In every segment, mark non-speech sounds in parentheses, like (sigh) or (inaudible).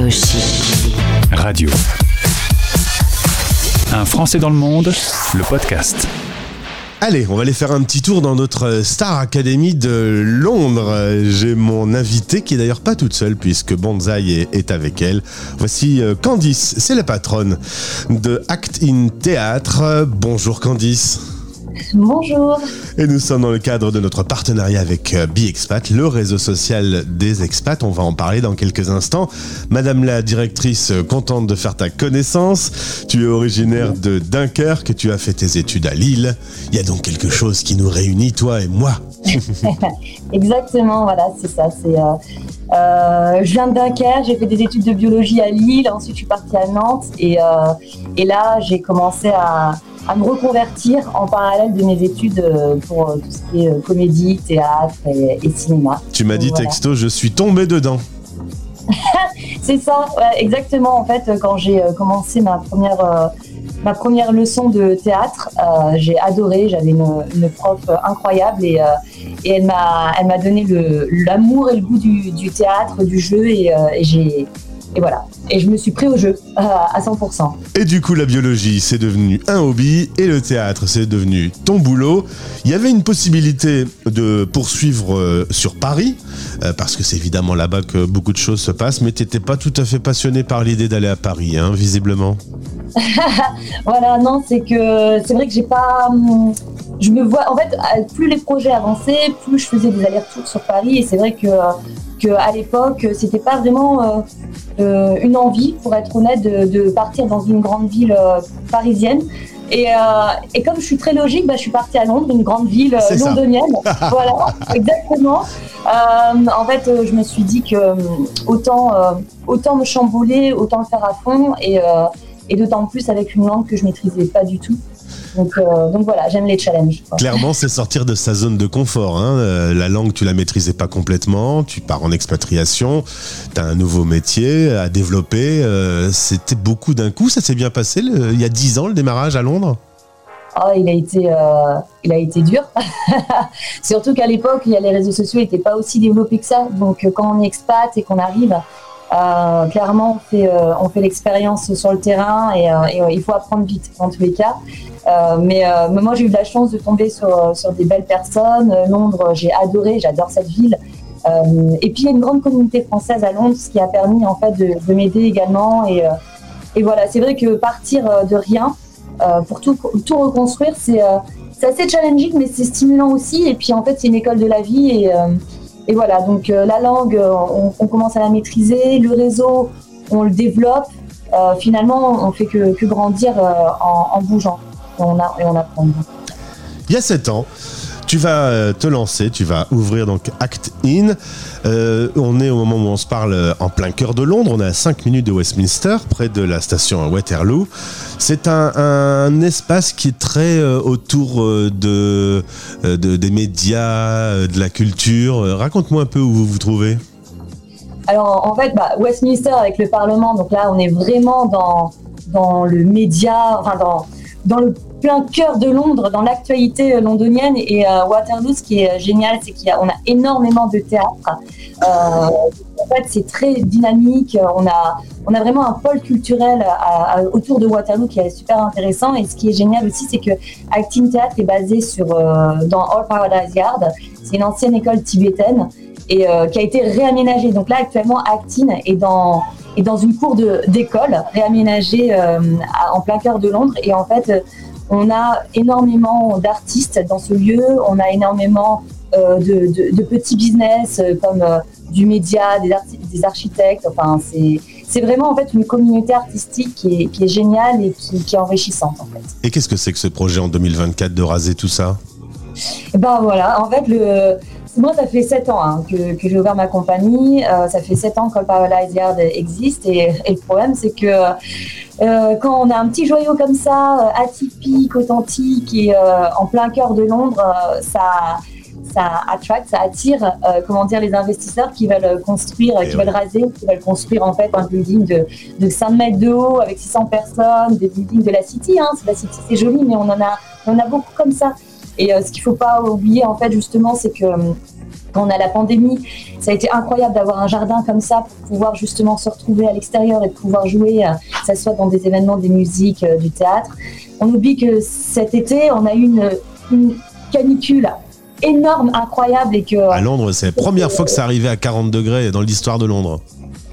Réussir. Radio. Un Français dans le monde, le podcast. Allez, on va aller faire un petit tour dans notre Star Academy de Londres. J'ai mon invité qui est d'ailleurs pas toute seule puisque Bonzai est, avec elle. Voici euh, Candice, c'est la patronne de Act in Théâtre. Bonjour Candice. Bonjour. Et nous sommes dans le cadre de notre partenariat avec euh, BiExpat, le réseau social des expats. On va en parler dans quelques instants. Madame la directrice, euh, contente de faire ta connaissance. Tu es originaire de Dunkerque, tu as fait tes études à Lille. Il y a donc quelque chose qui nous réunit, toi et moi. (laughs) (laughs) Exactement, voilà, c'est ça. C'est, euh, je viens de Dunkerque, j'ai fait des études de biologie à Lille, ensuite je suis partie à Nantes et, et là j'ai commencé à, à me reconvertir en parallèle de mes études euh, pour euh, tout ce qui est euh, comédie, théâtre et, cinéma. Tu m'as dit texto, je suis tombé dedans. (laughs) c'est ça, exactement. En fait, quand j'ai commencé ma première, ma première leçon de théâtre, j'ai adoré. J'avais une, prof incroyable et, et elle m'a, donné l'amour et le goût du, théâtre, du jeu et, et j'ai et voilà. Et je me suis pris au jeu euh, à 100%. Et du coup, la biologie, c'est devenu un hobby et le théâtre, c'est devenu ton boulot. Il y avait une possibilité de poursuivre euh, sur Paris, euh, parce que c'est évidemment là-bas que beaucoup de choses se passent, mais tu n'étais pas tout à fait passionné par l'idée d'aller à Paris, hein, visiblement. (laughs) voilà, non, c'est que c'est vrai que j'ai pas. Hum, je me vois. En fait, plus les projets avançaient, plus je faisais des allers-retours sur Paris, et c'est vrai que, que à l'époque, c'était pas vraiment euh, une envie, pour être honnête, de, partir dans une grande ville euh, parisienne. Et, euh, et, comme je suis très logique, bah, je suis partie à Londres, une grande ville londonienne. (laughs) voilà, exactement. en fait, je me suis dit que autant, autant me chambouler, autant le faire à fond, et, et d'autant plus avec une langue que je maîtrisais pas du tout. Euh, donc, voilà, j'aime les challenges. Clairement, c'est sortir de sa zone de confort. Hein. Euh, la langue, tu la maîtrisais pas complètement, tu pars en expatriation, tu as un nouveau métier à développer. Euh, c'était beaucoup d'un coup, ça s'est bien passé il y a dix ans le démarrage à Londres? Oh, il a été, il a été dur. (laughs) Surtout qu'à l'époque, les réseaux sociaux n'étaient pas aussi développés que ça. Donc, quand on est expat et qu'on arrive, euh, clairement, on fait, euh, on fait l'expérience sur le terrain et, euh, il faut apprendre vite dans tous les cas. mais, moi, j'ai eu de la chance de tomber sur, sur des belles personnes. Londres, j'ai adoré, j'adore cette ville. et puis, il y a une grande communauté française à Londres, ce qui a permis en fait de, m'aider également. Et, et voilà, c'est vrai que partir de rien pour tout, tout reconstruire, c'est assez challenging, mais c'est stimulant aussi. Et puis, en fait, c'est une école de la vie et et voilà, donc euh, la langue, euh, on, commence à la maîtriser, le réseau, on le développe. Euh, finalement, on fait que, grandir en, bougeant on et on apprend. Il y a sept ans, tu vas te lancer, tu vas ouvrir donc Act In. on est au moment où on se parle en plein cœur de Londres, on est à 5 minutes de Westminster, près de la station Waterloo. C'est un, espace qui est très euh, autour euh, euh, de, des médias, de la culture. Raconte-moi un peu où vous vous trouvez. Alors en fait, bah, Westminster avec le Parlement, donc là on est vraiment dans, dans le média, enfin dans, dans le plein cœur de Londres, dans l'actualité londonienne. Et Waterloo, ce qui est génial, c'est qu'on a, énormément de théâtre. en fait, c'est très dynamique. On a, on a vraiment un pôle culturel autour de Waterloo qui est super intéressant. Et ce qui est génial aussi, c'est que Acting Theatre est basé sur, euh, dans All Paradise Yard. C'est une ancienne école tibétaine et euh, qui a été réaménagée. Donc là, actuellement, Acting est dans, est dans une cour d'école réaménagée euh, en plein cœur de Londres. Et en fait, on a énormément d'artistes dans ce lieu. On a énormément de, petits business comme du média, des, des architectes. Enfin, c'est vraiment en fait une communauté artistique qui est, qui est géniale et qui, qui, est enrichissante en fait. Et qu'est-ce que c'est que ce projet en 2024 de raser tout ça? Ben voilà, en fait le moi, ça fait 7 ans hein, que, que j'ai ouvert ma compagnie. Euh, ça fait 7 ans que le Paradise Yard existe. Et, le problème, c'est que euh, quand on a un petit joyau comme ça, euh, atypique, authentique et en plein cœur de Londres, ça, ça attract, ça attire, euh, comment dire, les investisseurs qui veulent construire, qui veulent raser, qui veulent construire en fait un building de, de 5 mètres de haut avec 600 personnes, des buildings de la City. Hein. La City, c'est joli, mais on en a, on a beaucoup comme ça. Et euh, ce qu'il faut pas oublier en fait justement, c'est que on a la pandémie, ça a été incroyable d'avoir un jardin comme ça pour pouvoir justement se retrouver à l'extérieur et de pouvoir jouer, que ce soit dans des événements, des musiques, du théâtre. On oublie que cet été, on a eu une, une canicule énorme, incroyable et que. À Londres, c'est la première fois que ça arrivait à 40 degrés dans l'histoire de Londres.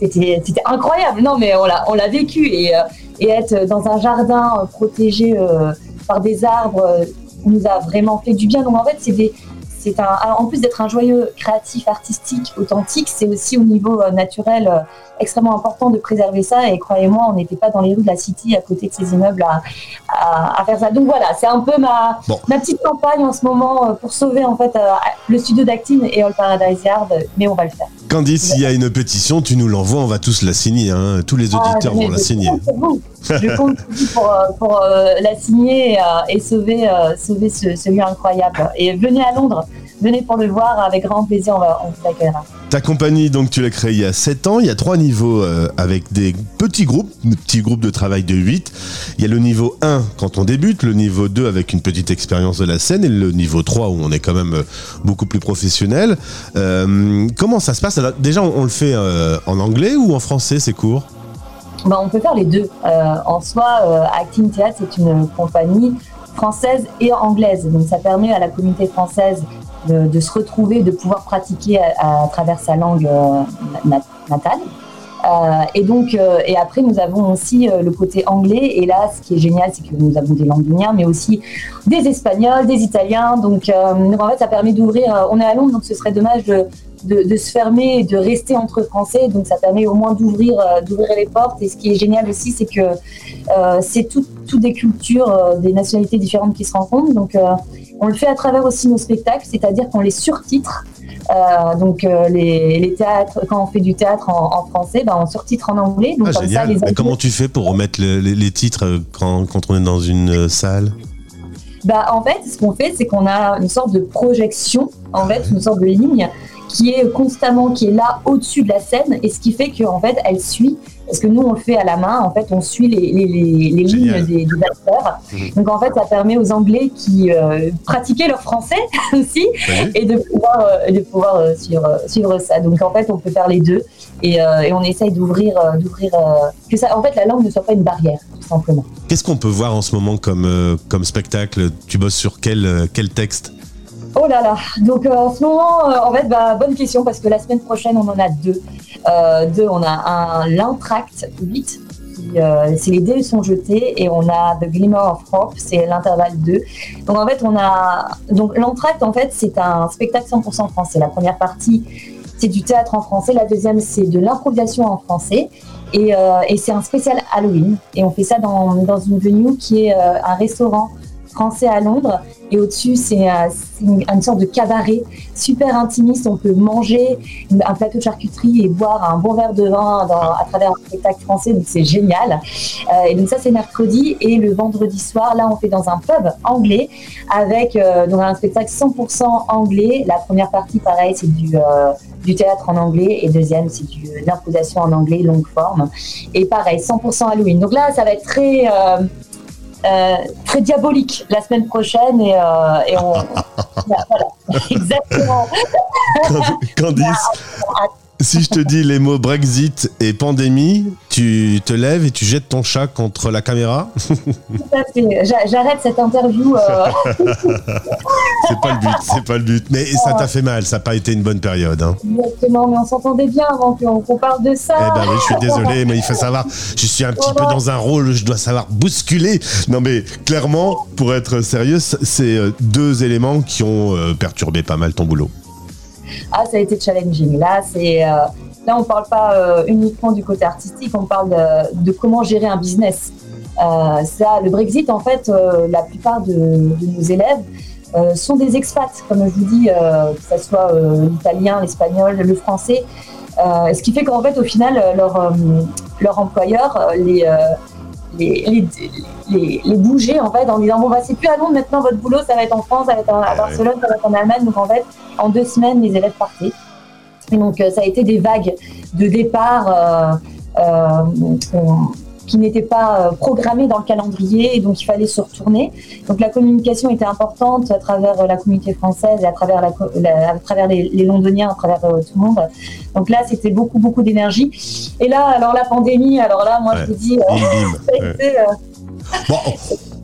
C'était incroyable. Non, mais on l'a vécu et, euh, et, être dans un jardin euh, protégé euh, par des arbres nous a vraiment fait du bien. Donc en fait, c'est des c'est un, en plus d'être un joyeux créatif, artistique, authentique, c'est aussi au niveau naturel extrêmement important de préserver ça. Et croyez-moi, on n'était pas dans les rues de la City à côté de ces immeubles à, faire ça. Donc voilà, c'est un peu ma, ma petite campagne en ce moment euh, pour sauver en fait euh, le studio d'acting et All Paradise Yard, mais on va le faire. Candice, s'il y a une pétition, tu nous l'envoies, on va tous la signer. Hein. Tous les ah, auditeurs vont la signer. Je compte pour, euh, pour la signer et, sauver, sauver ce, lieu incroyable. Et venez à Londres venez pour le voir avec grand plaisir, on, va, on vous accueillera. Ta compagnie, donc tu l'as créée il y a 7 ans, il y a trois niveaux euh, avec des petits groupes, petits groupes de travail de 8. Il y a le niveau 1 quand on débute, le niveau 2 avec une petite expérience de la scène et le niveau 3 où on est quand même euh, beaucoup plus professionnel. Euh, comment ça se passe? Déjà, on, le fait en anglais ou en français ces cours? Bah, On peut faire les deux. en soi, Acting Theatre, c'est une compagnie française et anglaise. Donc ça permet à la communauté française de, se retrouver, de pouvoir pratiquer à, travers sa langue euh, natale. Euh, et donc, euh, et après, nous avons aussi le côté anglais. Et là, ce qui est génial, c'est que nous avons des londoniens, mais aussi des espagnols, des italiens. Donc, en fait, ça permet d'ouvrir. on est à Londres, donc ce serait dommage de, se fermer et de rester entre Français. Donc, ça permet au moins d'ouvrir, d'ouvrir les portes. Et ce qui est génial aussi, c'est que c'est toutes tout des cultures, des nationalités différentes qui se rencontrent. Donc, on le fait à travers aussi nos spectacles, c'est-à-dire qu'on les surtitre. Euh, donc euh, les, théâtres, quand on fait du théâtre en, français, ben, on surtitre en anglais. Donc ah, comment tu fais pour remettre les, titres euh, quand, quand, on est dans une salle? Bah, En fait, ce qu'on fait, c'est qu'on a une sorte de projection, en fait, une sorte de ligne qui est constamment, qui est là au-dessus de la scène, et ce qui fait qu'en fait, elle suit parce que nous, on le fait à la main. En fait, on suit les, les, les, lignes des, des acteurs. Mhm. Donc, en fait, ça permet aux Anglais qui euh, pratiquaient leur français (laughs) aussi et de pouvoir, euh, de pouvoir euh, suivre, suivre, ça. Donc, en fait, on peut faire les deux et, et on essaye d'ouvrir, d'ouvrir que ça. En fait, la langue ne soit pas une barrière, tout simplement. Qu'est-ce qu'on peut voir en ce moment comme, comme spectacle? Tu bosses sur quel, quel texte? Oh là là, donc en ce moment, en fait, bah, bonne question parce que la semaine prochaine, on en a deux. Euh, deux, on a un l'entracte 8, euh, c'est les dés sont jetés et on a The Glimmer of Hope, c'est l'intervalle 2. Donc en fait, on a donc l'entracte en fait, c'est un spectacle 100% français. La première partie, c'est du théâtre en français, la deuxième c'est de l'improvisation en français et, euh, et c'est un spécial Halloween et on fait ça dans, dans une venue qui est un restaurant français à Londres. Et au-dessus, c'est euh, une, sorte de cabaret super intimiste. On peut manger un plateau de charcuterie et boire un bon verre de vin à travers un spectacle français. Donc c'est génial. Euh, et donc ça, c'est mercredi. Et le vendredi soir, là, on fait dans un pub anglais avec euh, donc un spectacle 100% anglais. La première partie, pareil, c'est du théâtre en anglais et deuxième c'est de l'imposition en anglais longue forme et pareil 100% Halloween donc là ça va être très très diabolique la semaine prochaine et, euh, et on. (laughs) voilà, (laughs) exactement. Candice, si je te dis les mots Brexit et pandémie, tu te lèves et tu jettes ton chat contre la caméra (laughs) J'arrête cette interview. Euh. (laughs) c'est pas le but, c'est pas le but. Mais ça t'a fait mal, ça n'a pas été une bonne période. Hein. Exactement, mais on s'entendait bien avant qu'on parle de ça. Eh ben oui, je suis désolé, mais il faut savoir, je suis un petit peu dans un rôle, je dois savoir bousculer. Non mais clairement, pour être sérieux, c'est euh, deux éléments qui ont euh, perturbé pas mal ton boulot ah, ça a été challenging. Là, c'est euh, là, on parle pas euh, uniquement du côté artistique, on parle de, comment gérer un business. Euh, ça, le Brexit, en fait, la plupart de, nos élèves sont des expats, comme je vous dis, que ce soit l'italien, l'espagnol, le français. ce qui fait qu'en fait, au final, leur, leur employeur les, les, les, les, bouger en fait en disant bon bah c'est plus à Londres maintenant votre boulot ça va être en France ça va être à ah Barcelone ça va être en Allemagne. Donc en fait en deux semaines les élèves partaient. Et donc euh, ça a été des vagues de départ euh, euh, qui n'étaient pas programmées dans le calendrier et donc il fallait se retourner. Donc la communication était importante à travers la communauté française et à travers, la, à travers les, Londoniens, à travers tout le monde. Donc là, c'était beaucoup, beaucoup d'énergie. Et là, alors la pandémie, alors là, moi, je vous dis, (laughs) bon,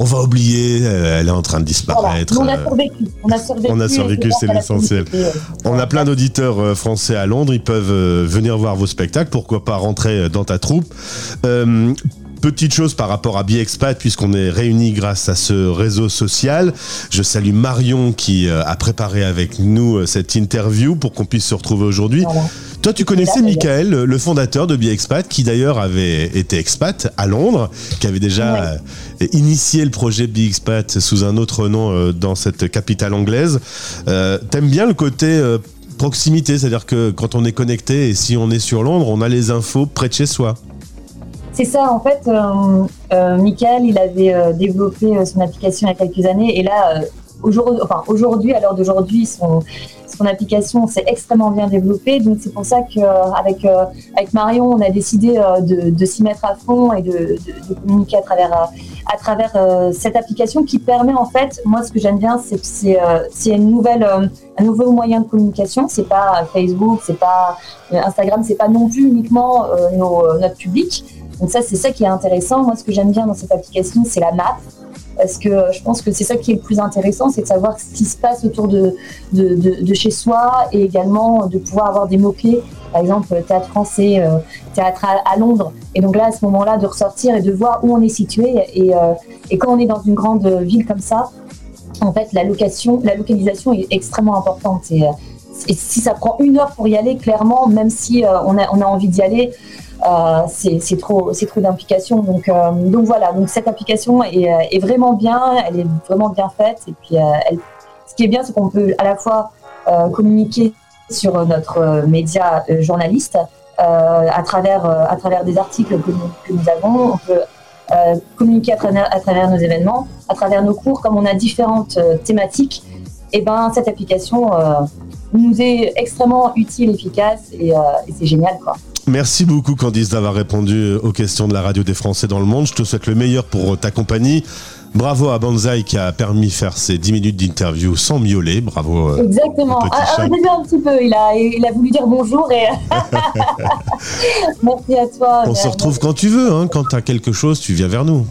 on va oublier, elle est en train de disparaître. On a survécu. On a survécu, on a survécu c'est l'essentiel. On a plein d'auditeurs français à Londres, ils peuvent venir voir vos spectacles, pourquoi pas rentrer dans ta troupe. Petite chose par rapport à BiExpat, puisqu'on est réunis grâce à ce réseau social. Je salue Marion qui a préparé avec nous cette interview pour qu'on puisse se retrouver aujourd'hui. Toi, tu connaissais Michael, le fondateur de BiExpat, qui d'ailleurs avait été expat à Londres, qui avait déjà euh, initié le projet BiExpat sous un autre nom euh, dans cette capitale anglaise. Euh, T'aimes bien le côté proximité, c'est-à-dire que quand on est connecté et si on est sur Londres, on a les infos près de chez soi. C'est ça, en fait, euh, Michael, il avait développé son application il y a quelques années et là, aujourd'hui, enfin, à l'heure d'aujourd'hui, son, son application s'est extrêmement bien développée. Donc c'est pour ça qu'avec euh, avec Marion, on a décidé euh, de, s'y mettre à fond et de, communiquer à travers à travers euh, cette application qui permet en fait, moi ce que j'aime bien, c'est c'est une nouvelle un nouveau moyen de communication. C'est pas Facebook, c'est pas Instagram, c'est pas non plus uniquement nos, notre public. Donc ça c'est ça qui est intéressant. Moi ce que j'aime bien dans cette application, c'est la map parce que je pense que c'est ça qui est le plus intéressant, c'est de savoir ce qui se passe autour de, chez soi et également de pouvoir avoir des mots-clés, par exemple théâtre français, euh, théâtre à, Londres. Et donc là, à ce moment-là, de ressortir et de voir où on est situé. Et, euh, et quand on est dans une grande ville comme ça, en fait, la, location, la localisation est extrêmement importante. Et, si ça prend une heure pour y aller, clairement, même si euh, on, a, envie d'y aller, euh, c'est trop, c'est trop d'implication. Donc, euh, donc voilà. Donc cette application est, est, vraiment bien, elle est vraiment bien faite. Et puis, elle, ce qui est bien, c'est qu'on peut à la fois communiquer sur notre média journaliste à travers à travers des articles que nous, avons. On peut communiquer à travers, nos événements, à travers nos cours, comme on a différentes thématiques. Et ben cette application nous est extrêmement utile, efficace et, et c'est génial quoi. Merci beaucoup Candice d'avoir répondu aux questions de la radio des Français dans le monde. Je te souhaite le meilleur pour ta compagnie. Bravo à Banzai qui a permis de faire ces 10 minutes d'interview sans miauler. Bravo. Euh, Exactement. Ah, ah, au début, un petit peu, il a, il a voulu dire bonjour et. (laughs) (laughs) Merci à toi. On se retrouve quand tu veux. Hein. Quand tu as quelque chose, tu viens vers nous.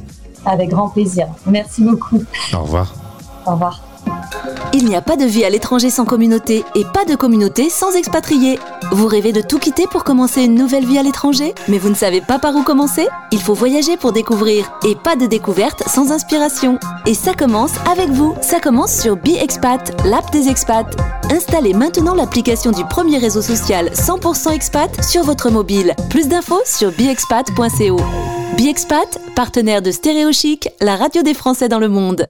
Avec grand plaisir. Merci beaucoup. Au revoir. Au revoir. Il n'y a pas de vie à l'étranger sans communauté et pas de communauté sans expatrié. Vous rêvez de tout quitter pour commencer une nouvelle vie à l'étranger, mais vous ne savez pas par où commencer? Il faut voyager pour découvrir et pas de découverte sans inspiration. Et ça commence avec vous. Ça commence sur BeExpat, l'app des expats. Installez maintenant l'application du premier réseau social 100% expat sur votre mobile. Plus d'infos sur beexpat.co. BeExpat, partenaire de Stéréo Chic, la radio des Français dans le monde.